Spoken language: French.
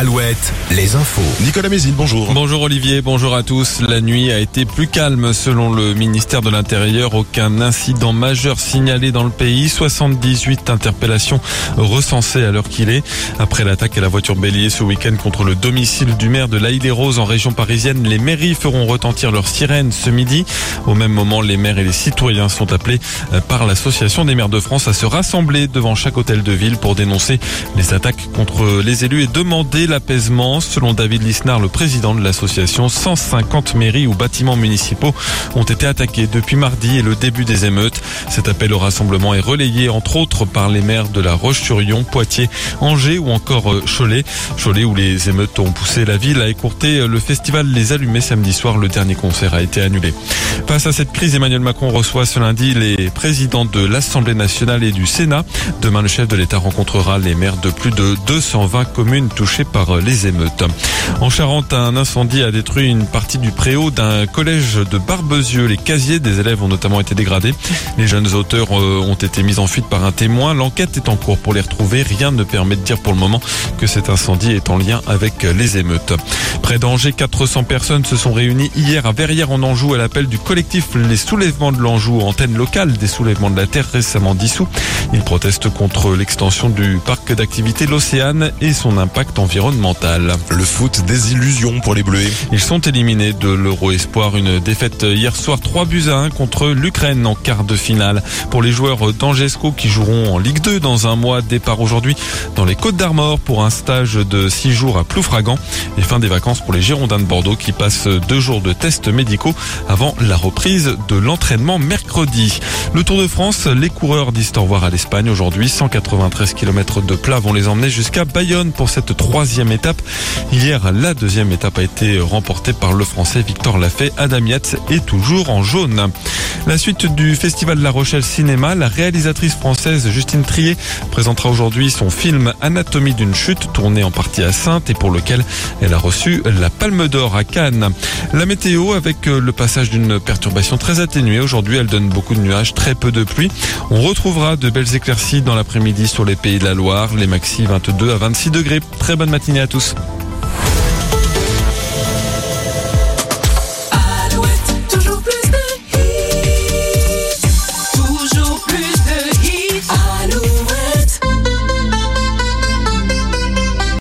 Alouette, les infos. Nicolas Mézine, bonjour. Bonjour Olivier, bonjour à tous. La nuit a été plus calme selon le ministère de l'Intérieur. Aucun incident majeur signalé dans le pays. 78 interpellations recensées à l'heure qu'il est. Après l'attaque à la voiture bélier ce week-end contre le domicile du maire de l'Aïle-des-Roses en région parisienne, les mairies feront retentir leurs sirènes ce midi. Au même moment, les maires et les citoyens sont appelés par l'Association des maires de France à se rassembler devant chaque hôtel de ville pour dénoncer les attaques contre les élus et demander l'apaisement. Selon David Lisnard, le président de l'association, 150 mairies ou bâtiments municipaux ont été attaqués depuis mardi et le début des émeutes. Cet appel au rassemblement est relayé entre autres par les maires de la Roche-sur-Yon, Poitiers, Angers ou encore euh, Cholet. Cholet où les émeutes ont poussé la ville à écourter le festival Les Allumés samedi soir. Le dernier concert a été annulé. Face à cette crise, Emmanuel Macron reçoit ce lundi les présidents de l'Assemblée nationale et du Sénat. Demain, le chef de l'État rencontrera les maires de plus de 220 communes touchées par les émeutes. En Charente, un incendie a détruit une partie du préau d'un collège de Barbezieux. Les casiers des élèves ont notamment été dégradés. Les jeunes auteurs euh, ont été mis en fuite par un témoin. L'enquête est en cours pour les retrouver. Rien ne permet de dire pour le moment que cet incendie est en lien avec les émeutes. Près d'Angers, 400 personnes se sont réunies hier à Verrières en Anjou à l'appel du collectif Les Soulèvements de l'Anjou, antenne locale des soulèvements de la Terre récemment dissous. Ils protestent contre l'extension du parc d'activité L'Océane et son impact environnemental le foot, des illusions pour les Bleus. Ils sont éliminés de l'Euro Espoir. Une défaite hier soir 3 buts à 1 contre l'Ukraine en quart de finale. Pour les joueurs d'Angesco qui joueront en Ligue 2 dans un mois, départ aujourd'hui dans les Côtes d'Armor pour un stage de 6 jours à Ploufragan. Et fin des vacances pour les Girondins de Bordeaux qui passent deux jours de tests médicaux avant la reprise de l'entraînement mercredi. Le Tour de France, les coureurs disent au revoir à l'Espagne aujourd'hui. 193 km de plat vont les emmener jusqu'à Bayonne pour cette troisième étape. Hier, la deuxième étape a été remportée par le Français Victor Lafay. Adam Yates est toujours en jaune. La suite du Festival de La Rochelle Cinéma, la réalisatrice française Justine Trier présentera aujourd'hui son film Anatomie d'une chute, tourné en partie à Sainte et pour lequel elle a reçu la Palme d'Or à Cannes. La météo avec le passage d'une perturbation très atténuée. Aujourd'hui, elle donne beaucoup de nuages, très peu de pluie. On retrouvera de belles éclaircies dans l'après-midi sur les pays de la Loire, les maxi 22 à 26 degrés. Très bonne matinée à tous.